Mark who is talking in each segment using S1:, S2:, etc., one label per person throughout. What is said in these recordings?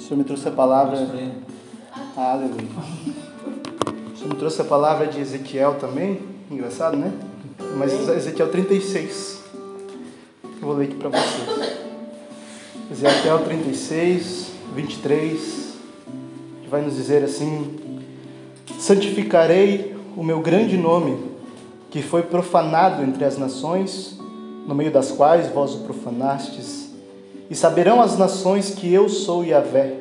S1: O Senhor me trouxe a palavra. Ah, aleluia. O Senhor me trouxe a palavra de Ezequiel também. Engraçado, né? Mas Ezequiel 36. Eu vou ler aqui para vocês. Ezequiel 36, 23. Que vai nos dizer assim: Santificarei o meu grande nome, que foi profanado entre as nações, no meio das quais vós o profanastes e saberão as nações que eu sou Yahvé,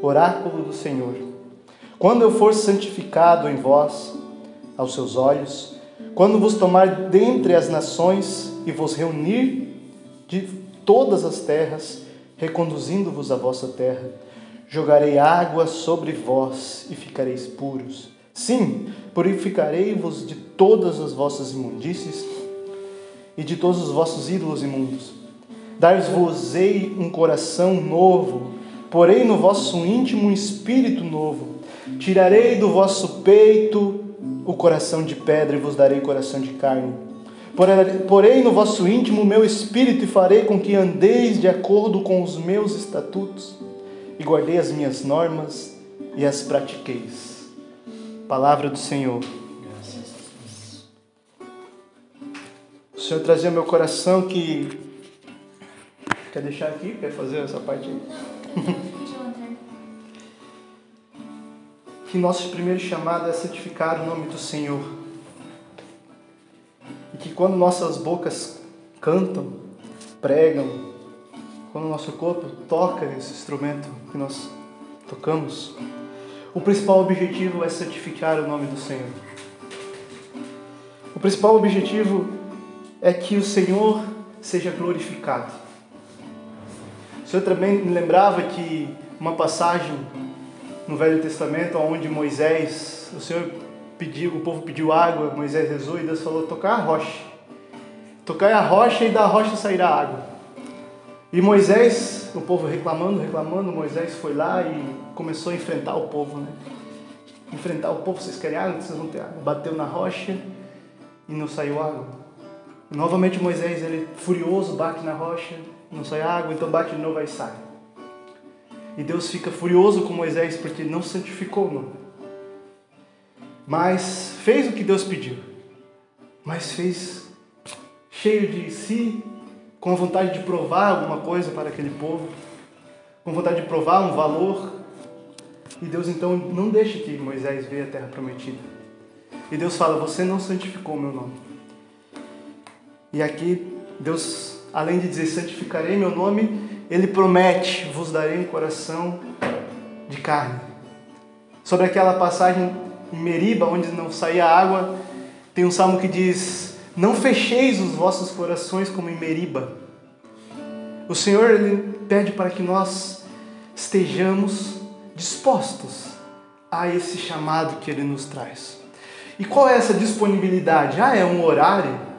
S1: oráculo do Senhor. Quando eu for santificado em vós, aos seus olhos, quando vos tomar dentre as nações e vos reunir de todas as terras, reconduzindo-vos à vossa terra, jogarei água sobre vós e ficareis puros. Sim, purificarei-vos de todas as vossas imundícies e de todos os vossos ídolos imundos Dar-vos-ei um coração novo, porém no vosso íntimo um espírito novo. Tirarei do vosso peito o coração de pedra e vos darei coração de carne. Porém no vosso íntimo o meu espírito e farei com que andeis de acordo com os meus estatutos e guardei as minhas normas e as pratiqueis. Palavra do Senhor. O Senhor trazia meu coração que Quer deixar aqui? Quer fazer essa parte aí? que nosso primeiro chamado é santificar o nome do Senhor. E que quando nossas bocas cantam, pregam, quando o nosso corpo toca esse instrumento que nós tocamos, o principal objetivo é santificar o nome do Senhor. O principal objetivo é que o Senhor seja glorificado. Senhor também me lembrava que uma passagem no Velho Testamento onde Moisés, o Senhor pediu, o povo pediu água, Moisés rezou e Deus falou: tocar a rocha. Tocar a rocha e da rocha sairá água. E Moisés, o povo reclamando, reclamando, Moisés foi lá e começou a enfrentar o povo, né? Enfrentar o povo, vocês querem água? Vocês vão ter água. Bateu na rocha e não saiu água. Novamente Moisés, ele furioso, bate na rocha não sai água, então bate de novo e sai. E Deus fica furioso com Moisés porque não santificou o nome. Mas fez o que Deus pediu. Mas fez cheio de si, com a vontade de provar alguma coisa para aquele povo, com vontade de provar um valor. E Deus então não deixa que Moisés veja a terra prometida. E Deus fala: Você não santificou o meu nome. E aqui Deus além de dizer santificarei meu nome, ele promete: vos darei um coração de carne. Sobre aquela passagem em Meriba, onde não saía água, tem um salmo que diz: Não fecheis os vossos corações como em Meriba. O Senhor ele pede para que nós estejamos dispostos a esse chamado que ele nos traz. E qual é essa disponibilidade? Ah, é um horário?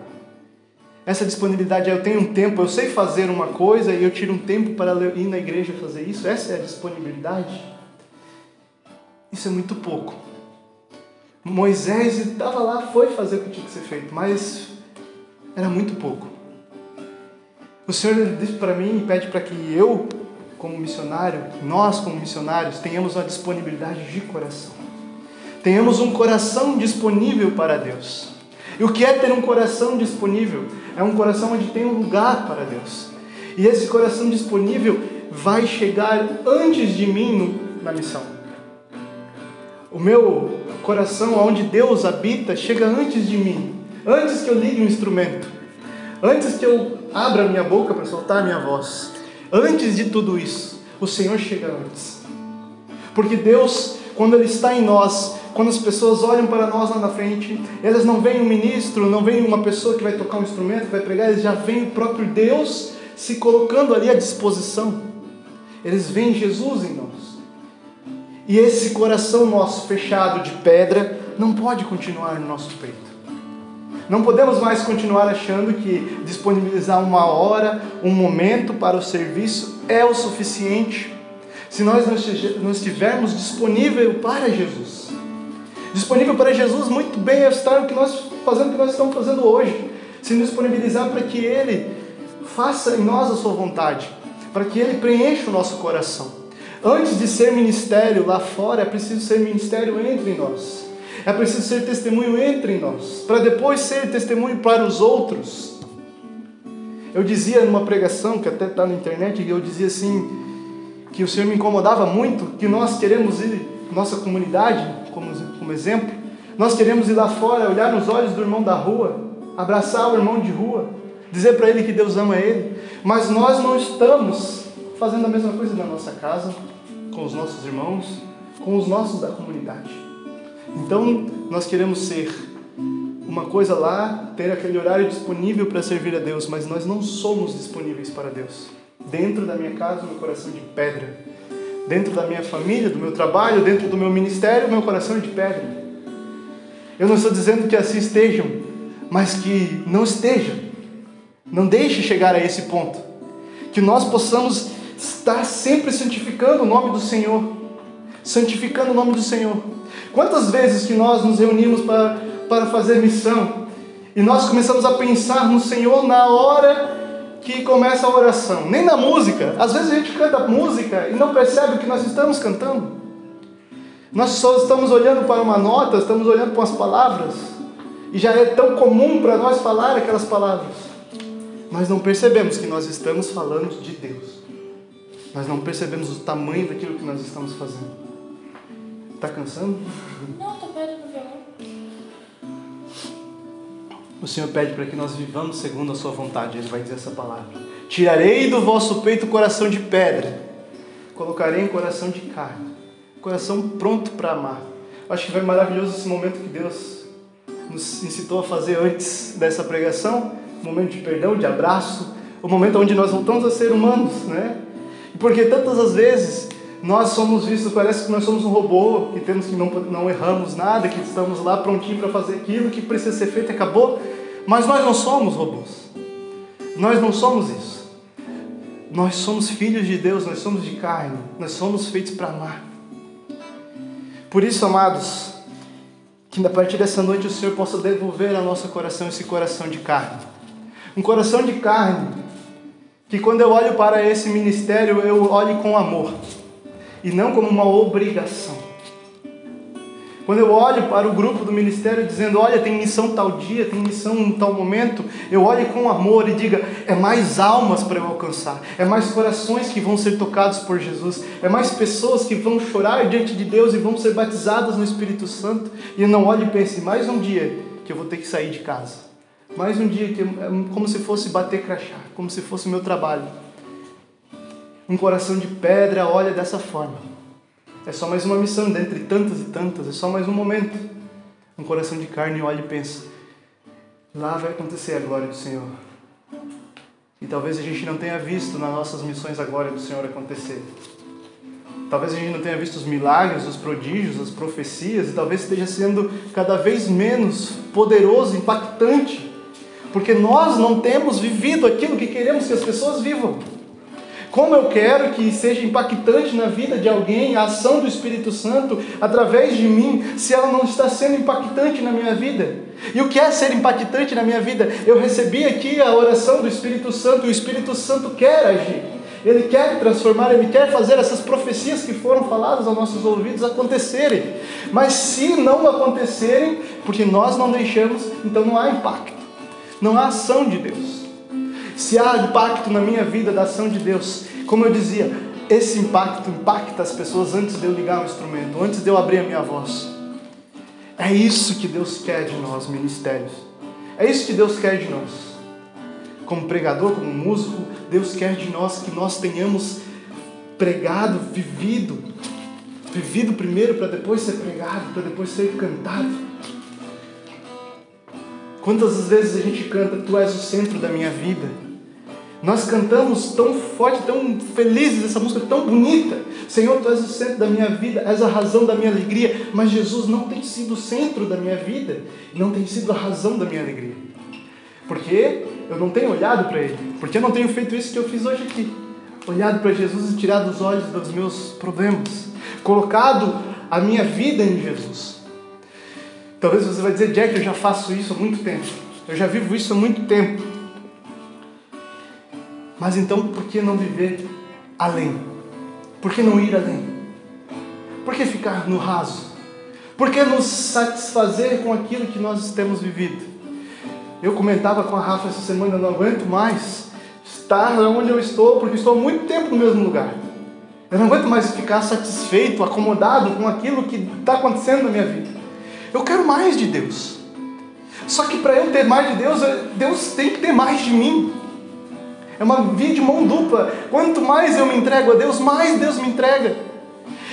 S1: Essa disponibilidade eu tenho um tempo, eu sei fazer uma coisa e eu tiro um tempo para ir na igreja fazer isso. Essa é a disponibilidade. Isso é muito pouco. Moisés estava lá, foi fazer o que tinha que ser feito, mas era muito pouco. O Senhor disse para mim e pede para que eu, como missionário, nós como missionários, tenhamos uma disponibilidade de coração. Tenhamos um coração disponível para Deus. E o que é ter um coração disponível? É um coração onde tem um lugar para Deus. E esse coração disponível vai chegar antes de mim na missão. O meu coração, onde Deus habita, chega antes de mim. Antes que eu ligue um instrumento. Antes que eu abra minha boca para soltar minha voz. Antes de tudo isso, o Senhor chega antes. Porque Deus, quando Ele está em nós, quando as pessoas olham para nós lá na frente, elas não veem um ministro, não veem uma pessoa que vai tocar um instrumento, vai pregar, eles já veem o próprio Deus se colocando ali à disposição. Eles veem Jesus em nós. E esse coração nosso fechado de pedra não pode continuar no nosso peito. Não podemos mais continuar achando que disponibilizar uma hora, um momento para o serviço é o suficiente se nós não estivermos disponível para Jesus disponível para Jesus, muito bem é estar o que nós fazendo o que nós estamos fazendo hoje, se disponibilizar para que Ele faça em nós a sua vontade, para que Ele preencha o nosso coração. Antes de ser ministério lá fora, é preciso ser ministério entre nós. É preciso ser testemunho entre nós, para depois ser testemunho para os outros. Eu dizia numa pregação, que até está na internet, eu dizia assim, que o Senhor me incomodava muito, que nós queremos ir, nossa comunidade, como, como exemplo, nós queremos ir lá fora, olhar nos olhos do irmão da rua, abraçar o irmão de rua, dizer para ele que Deus ama ele, mas nós não estamos fazendo a mesma coisa na nossa casa, com os nossos irmãos, com os nossos da comunidade. Então, nós queremos ser uma coisa lá, ter aquele horário disponível para servir a Deus, mas nós não somos disponíveis para Deus. Dentro da minha casa, meu coração de pedra. Dentro da minha família, do meu trabalho, dentro do meu ministério, meu coração é de pedra. Eu não estou dizendo que assim estejam, mas que não estejam. Não deixe chegar a esse ponto. Que nós possamos estar sempre santificando o nome do Senhor. Santificando o nome do Senhor. Quantas vezes que nós nos reunimos para, para fazer missão e nós começamos a pensar no Senhor na hora que começa a oração, nem na música. Às vezes a gente canta música e não percebe o que nós estamos cantando. Nós só estamos olhando para uma nota, estamos olhando para as palavras, e já é tão comum para nós falar aquelas palavras. Nós não percebemos que nós estamos falando de Deus. Nós não percebemos o tamanho daquilo que nós estamos fazendo. Está cansando?
S2: Não, tô
S1: O Senhor pede para que nós vivamos segundo a Sua vontade. Ele vai dizer essa palavra: Tirarei do vosso peito coração de pedra, colocarei em coração de carne, coração pronto para amar. Acho que foi maravilhoso esse momento que Deus nos incitou a fazer antes dessa pregação momento de perdão, de abraço, o momento onde nós voltamos a ser humanos, né? Porque tantas as vezes nós somos vistos, parece que nós somos um robô, que temos que não, não erramos nada, que estamos lá prontinho para fazer aquilo que precisa ser feito e acabou. Mas nós não somos robôs. Nós não somos isso. Nós somos filhos de Deus, nós somos de carne, nós somos feitos para amar. Por isso, amados, que a partir dessa noite o Senhor possa devolver ao nosso coração esse coração de carne. Um coração de carne, que quando eu olho para esse ministério, eu olho com amor e não como uma obrigação. Quando eu olho para o grupo do ministério dizendo, olha, tem missão tal dia, tem missão em tal momento, eu olho com amor e diga, é mais almas para eu alcançar, é mais corações que vão ser tocados por Jesus, é mais pessoas que vão chorar diante de Deus e vão ser batizadas no Espírito Santo. E eu não olho e pense, mais um dia que eu vou ter que sair de casa. Mais um dia que é como se fosse bater crachá, como se fosse o meu trabalho. Um coração de pedra olha dessa forma. É só mais uma missão dentre tantas e tantas, é só mais um momento. Um coração de carne olha e pensa: lá vai acontecer a glória do Senhor. E talvez a gente não tenha visto nas nossas missões a glória do Senhor acontecer. Talvez a gente não tenha visto os milagres, os prodígios, as profecias, e talvez esteja sendo cada vez menos poderoso, impactante, porque nós não temos vivido aquilo que queremos que as pessoas vivam. Como eu quero que seja impactante na vida de alguém a ação do Espírito Santo através de mim, se ela não está sendo impactante na minha vida? E o que é ser impactante na minha vida? Eu recebi aqui a oração do Espírito Santo e o Espírito Santo quer agir. Ele quer transformar, ele quer fazer essas profecias que foram faladas aos nossos ouvidos acontecerem. Mas se não acontecerem, porque nós não deixamos, então não há impacto. Não há ação de Deus. Se há impacto na minha vida da ação de Deus, como eu dizia, esse impacto impacta as pessoas antes de eu ligar o instrumento, antes de eu abrir a minha voz. É isso que Deus quer de nós, ministérios. É isso que Deus quer de nós. Como pregador, como músico, Deus quer de nós que nós tenhamos pregado, vivido. Vivido primeiro para depois ser pregado, para depois ser cantado. Quantas vezes a gente canta, Tu és o centro da minha vida? Nós cantamos tão forte, tão felizes, essa música tão bonita. Senhor, tu és o centro da minha vida, és a razão da minha alegria. Mas Jesus não tem sido o centro da minha vida, não tem sido a razão da minha alegria. Porque eu não tenho olhado para Ele, porque eu não tenho feito isso que eu fiz hoje aqui. Olhado para Jesus e tirado os olhos dos meus problemas, colocado a minha vida em Jesus. Talvez você vai dizer, Jack, eu já faço isso há muito tempo, eu já vivo isso há muito tempo. Mas então, por que não viver além? Por que não ir além? Por que ficar no raso? Por que nos satisfazer com aquilo que nós temos vivido? Eu comentava com a Rafa essa semana, não aguento mais estar onde eu estou, porque estou há muito tempo no mesmo lugar. Eu não aguento mais ficar satisfeito, acomodado com aquilo que está acontecendo na minha vida. Eu quero mais de Deus. Só que para eu ter mais de Deus, Deus tem que ter mais de mim. É uma via de mão dupla. Quanto mais eu me entrego a Deus, mais Deus me entrega.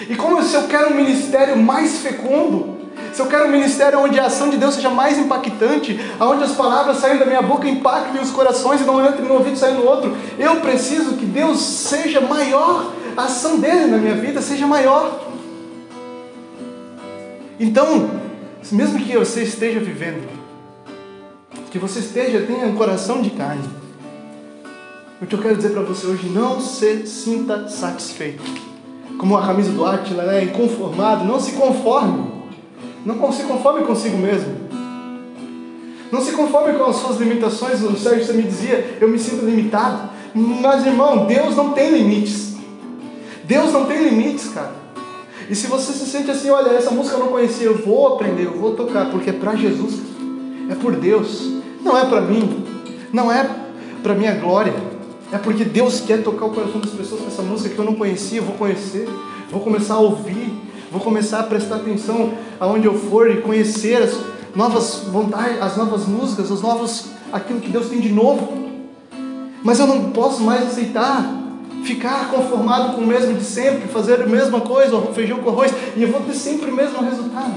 S1: E como se eu quero um ministério mais fecundo, se eu quero um ministério onde a ação de Deus seja mais impactante, onde as palavras saem da minha boca impactem os corações e não entrem no ouvido e saem no outro, eu preciso que Deus seja maior, a ação dele na minha vida seja maior. Então, mesmo que você esteja vivendo, que você esteja, tenha um coração de carne, o que eu quero dizer para você hoje, não se sinta satisfeito. Como a camisa do Átila, né? inconformado, não se conforme. Não se conforme consigo mesmo. Não se conforme com as suas limitações. O Sérgio você me dizia, eu me sinto limitado. Mas irmão, Deus não tem limites. Deus não tem limites, cara. E se você se sente assim, olha, essa música eu não conhecia, eu vou aprender, eu vou tocar, porque é para Jesus, é por Deus, não é para mim, não é para minha glória, é porque Deus quer tocar o coração das pessoas com essa música que eu não conhecia, vou conhecer, vou começar a ouvir, vou começar a prestar atenção aonde eu for e conhecer as novas vontades, as novas músicas, os novos aquilo que Deus tem de novo. Mas eu não posso mais aceitar ficar conformado com o mesmo de sempre, fazer a mesma coisa, feijão com arroz, e eu vou ter sempre o mesmo resultado.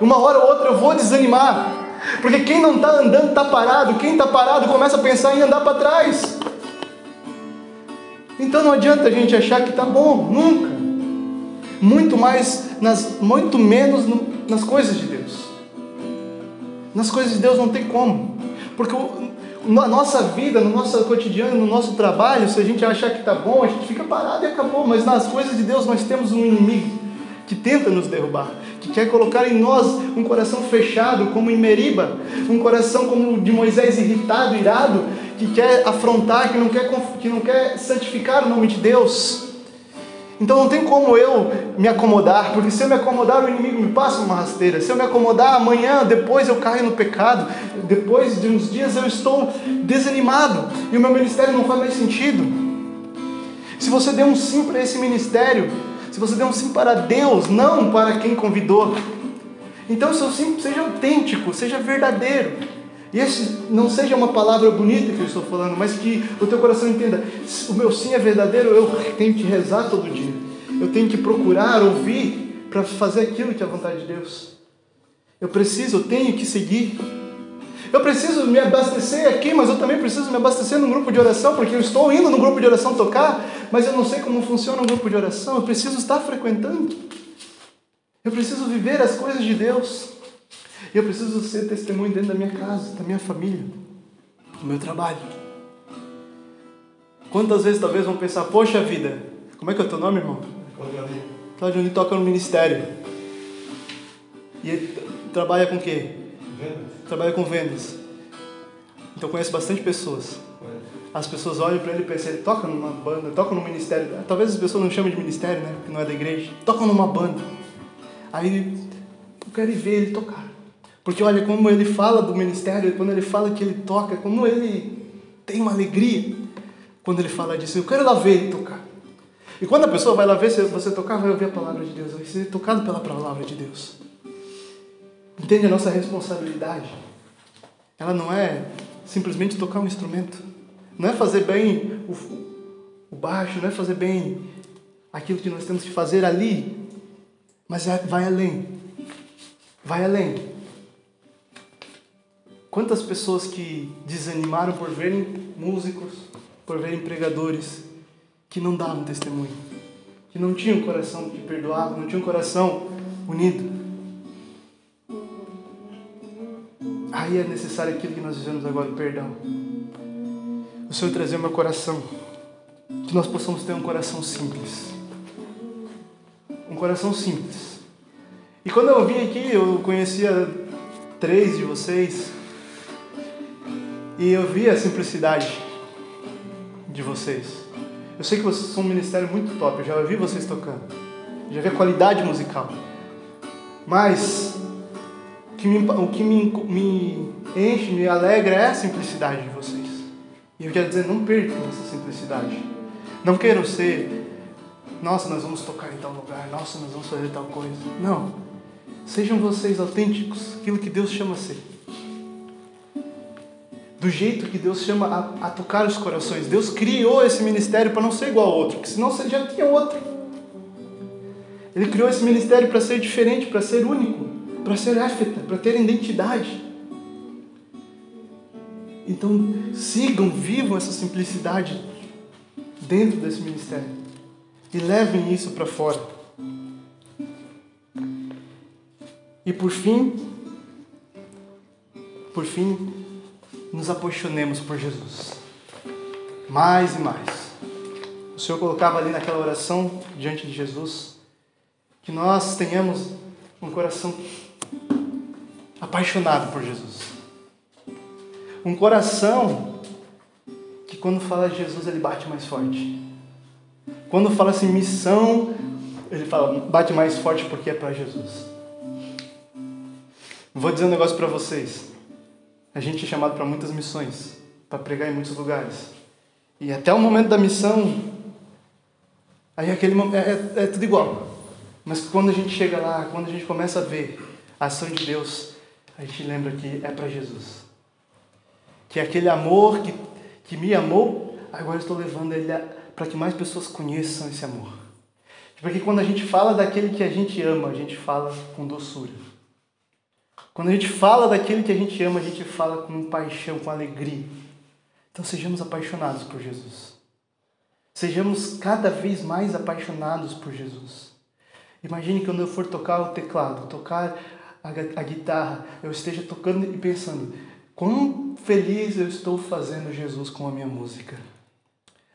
S1: Uma hora ou outra eu vou desanimar, porque quem não está andando está parado, quem está parado começa a pensar em andar para trás. Então não adianta a gente achar que está bom, nunca. Muito mais, nas, muito menos no, nas coisas de Deus. Nas coisas de Deus não tem como, porque na nossa vida, no nosso cotidiano, no nosso trabalho, se a gente achar que está bom, a gente fica parado e acabou. Mas nas coisas de Deus nós temos um inimigo que tenta nos derrubar, quer colocar em nós um coração fechado, como em Meriba, um coração como de Moisés irritado, irado, que quer afrontar, que não quer, que não quer santificar o nome de Deus. Então não tem como eu me acomodar, porque se eu me acomodar, o inimigo me passa uma rasteira. Se eu me acomodar amanhã, depois eu caio no pecado. Depois de uns dias eu estou desanimado e o meu ministério não faz mais sentido. Se você der um sim para esse ministério, se você der um sim para Deus, não para quem convidou, então seu sim seja autêntico, seja verdadeiro. E esse não seja uma palavra bonita que eu estou falando, mas que o teu coração entenda: o meu sim é verdadeiro, eu tenho que rezar todo dia. Eu tenho que procurar ouvir para fazer aquilo que é a vontade de Deus. Eu preciso, eu tenho que seguir. Eu preciso me abastecer aqui, mas eu também preciso me abastecer no grupo de oração, porque eu estou indo no grupo de oração tocar, mas eu não sei como funciona o grupo de oração. Eu preciso estar frequentando. Eu preciso viver as coisas de Deus. Eu preciso ser testemunho dentro da minha casa, da minha família, do meu trabalho. Quantas vezes talvez vão pensar, poxa vida, como é que é o teu nome, irmão? Claudio Claudio toca no ministério. E ele trabalha com o quê? Vendas. Trabalha com vendas. Então conheço bastante pessoas. As pessoas olham para ele e pensam, ele toca numa banda, toca no ministério. Talvez as pessoas não chamem de ministério, né? Porque não é da igreja. Toca numa banda. Aí eu quero ver ele tocar. Porque olha como ele fala do ministério, quando ele fala que ele toca, como ele tem uma alegria quando ele fala disso. Eu quero lá ver ele tocar. E quando a pessoa vai lá ver se você tocar, vai ouvir a palavra de Deus, vai ser tocado pela palavra de Deus. Entende a nossa responsabilidade? Ela não é simplesmente tocar um instrumento, não é fazer bem o, o baixo, não é fazer bem aquilo que nós temos que fazer ali, mas é, vai além. Vai além. Quantas pessoas que desanimaram por verem músicos, por verem pregadores, que não davam testemunho, que não tinham coração que perdoava, não tinham coração unido. Aí é necessário aquilo que nós vivemos agora, perdão. O Senhor trazer meu coração, que nós possamos ter um coração simples. Um coração simples. E quando eu vim aqui, eu conhecia três de vocês, e eu vi a simplicidade de vocês. Eu sei que vocês são um ministério muito top, eu já ouvi vocês tocando, já vi a qualidade musical. Mas o que, me, o que me, me enche, me alegra é a simplicidade de vocês. E eu quero dizer, não percam essa simplicidade. Não queiram ser, nossa, nós vamos tocar em tal lugar, nossa, nós vamos fazer tal coisa. Não. Sejam vocês autênticos, aquilo que Deus chama a ser do jeito que Deus chama a, a tocar os corações. Deus criou esse ministério para não ser igual ao outro, porque senão você já tinha outro. Ele criou esse ministério para ser diferente, para ser único, para ser éfeta, para ter identidade. Então, sigam, vivam essa simplicidade dentro desse ministério e levem isso para fora. E por fim, por fim, nos apaixonemos por Jesus. Mais e mais. O Senhor colocava ali naquela oração diante de Jesus que nós tenhamos um coração apaixonado por Jesus. Um coração que quando fala de Jesus ele bate mais forte. Quando fala assim missão, ele fala bate mais forte porque é para Jesus. Vou dizer um negócio para vocês. A gente é chamado para muitas missões, para pregar em muitos lugares. E até o momento da missão, aí aquele é, é, é tudo igual. Mas quando a gente chega lá, quando a gente começa a ver a ação de Deus, a gente lembra que é para Jesus. Que é aquele amor que, que me amou, agora estou levando ele para que mais pessoas conheçam esse amor. Porque quando a gente fala daquele que a gente ama, a gente fala com doçura. Quando a gente fala daquele que a gente ama, a gente fala com paixão, com alegria. Então sejamos apaixonados por Jesus. Sejamos cada vez mais apaixonados por Jesus. Imagine quando eu for tocar o teclado, tocar a, a guitarra, eu esteja tocando e pensando: quão feliz eu estou fazendo Jesus com a minha música.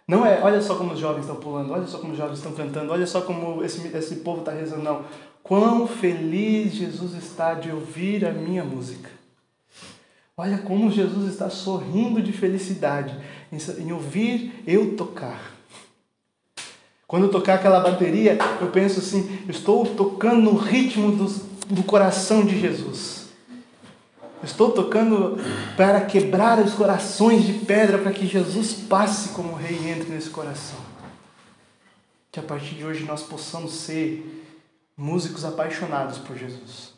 S1: Não é, olha só como os jovens estão pulando, olha só como os jovens estão cantando, olha só como esse, esse povo está rezando. Não. Quão feliz Jesus está de ouvir a minha música. Olha como Jesus está sorrindo de felicidade em, em ouvir eu tocar. Quando eu tocar aquela bateria, eu penso assim: estou tocando no ritmo do, do coração de Jesus. Estou tocando para quebrar os corações de pedra, para que Jesus passe como rei e entre nesse coração. Que a partir de hoje nós possamos ser músicos apaixonados por Jesus.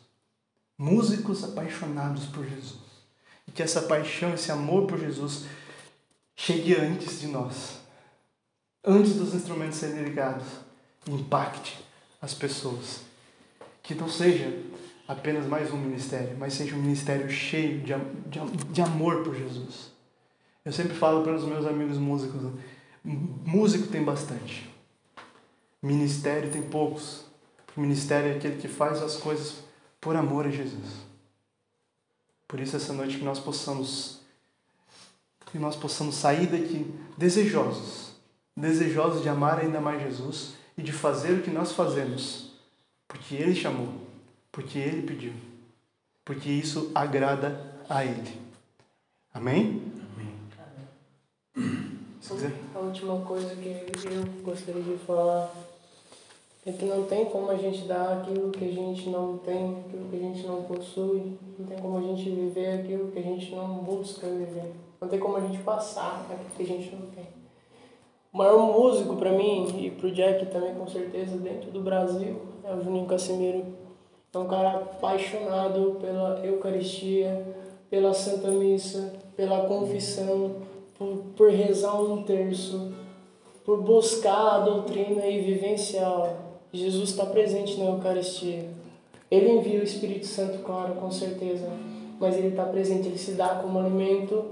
S1: Músicos apaixonados por Jesus. E que essa paixão, esse amor por Jesus chegue antes de nós. Antes dos instrumentos serem ligados. Impacte as pessoas. Que não seja apenas mais um ministério, mas seja um ministério cheio de, de, de amor por Jesus. Eu sempre falo para os meus amigos músicos: músico tem bastante, ministério tem poucos. O ministério é aquele que faz as coisas por amor a Jesus. Por isso essa noite que nós possamos que nós possamos sair daqui desejosos, desejosos de amar ainda mais Jesus e de fazer o que nós fazemos, porque ele chamou, porque ele pediu, porque isso agrada a ele. Amém?
S3: Amém. A última coisa que eu gostaria de falar é que não tem como a gente dar aquilo que a gente não tem, aquilo que a gente não possui, não tem como a gente viver aquilo que a gente não busca viver, não tem como a gente passar aquilo que a gente não tem. O maior músico para mim e para o Jack também com certeza dentro do Brasil é o Juninho Casimiro. É um cara apaixonado pela Eucaristia, pela Santa Missa, pela confissão, por, por rezar um terço, por buscar a doutrina e vivenciar Jesus está presente na Eucaristia. Ele envia o Espírito Santo, claro, com certeza, mas ele está presente, ele se dá como alimento.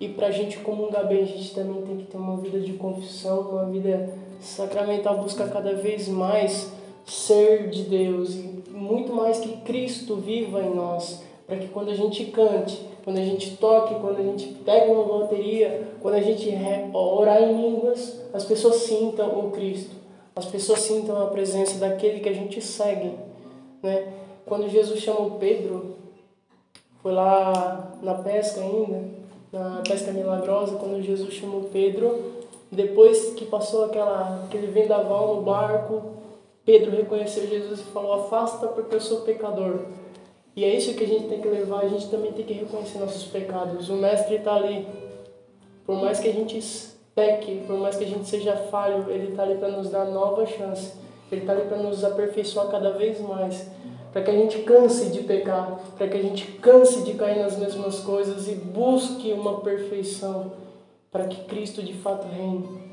S3: E para a gente comungar bem, a gente também tem que ter uma vida de confissão, uma vida sacramental, buscar cada vez mais ser de Deus e muito mais que Cristo viva em nós, para que quando a gente cante, quando a gente toque, quando a gente pega uma bateria, quando a gente orar em línguas, as pessoas sintam o Cristo as pessoas sintam a presença daquele que a gente segue. Né? Quando Jesus chamou Pedro, foi lá na pesca ainda, na pesca milagrosa, quando Jesus chamou Pedro, Depois que passou aquela, aquele vendaval no barco, Pedro reconheceu Jesus e falou: Afasta porque eu sou pecador. E é isso que a gente tem que levar, a gente também tem que reconhecer nossos pecados. O Mestre está ali. Por mais que a gente peque, por mais que a gente seja falho, Ele está ali para nos dar nova chance. Ele está ali para nos aperfeiçoar cada vez mais. Para que a gente canse de pecar, para que a gente canse de cair nas mesmas coisas e busque uma perfeição, para que Cristo de fato reine.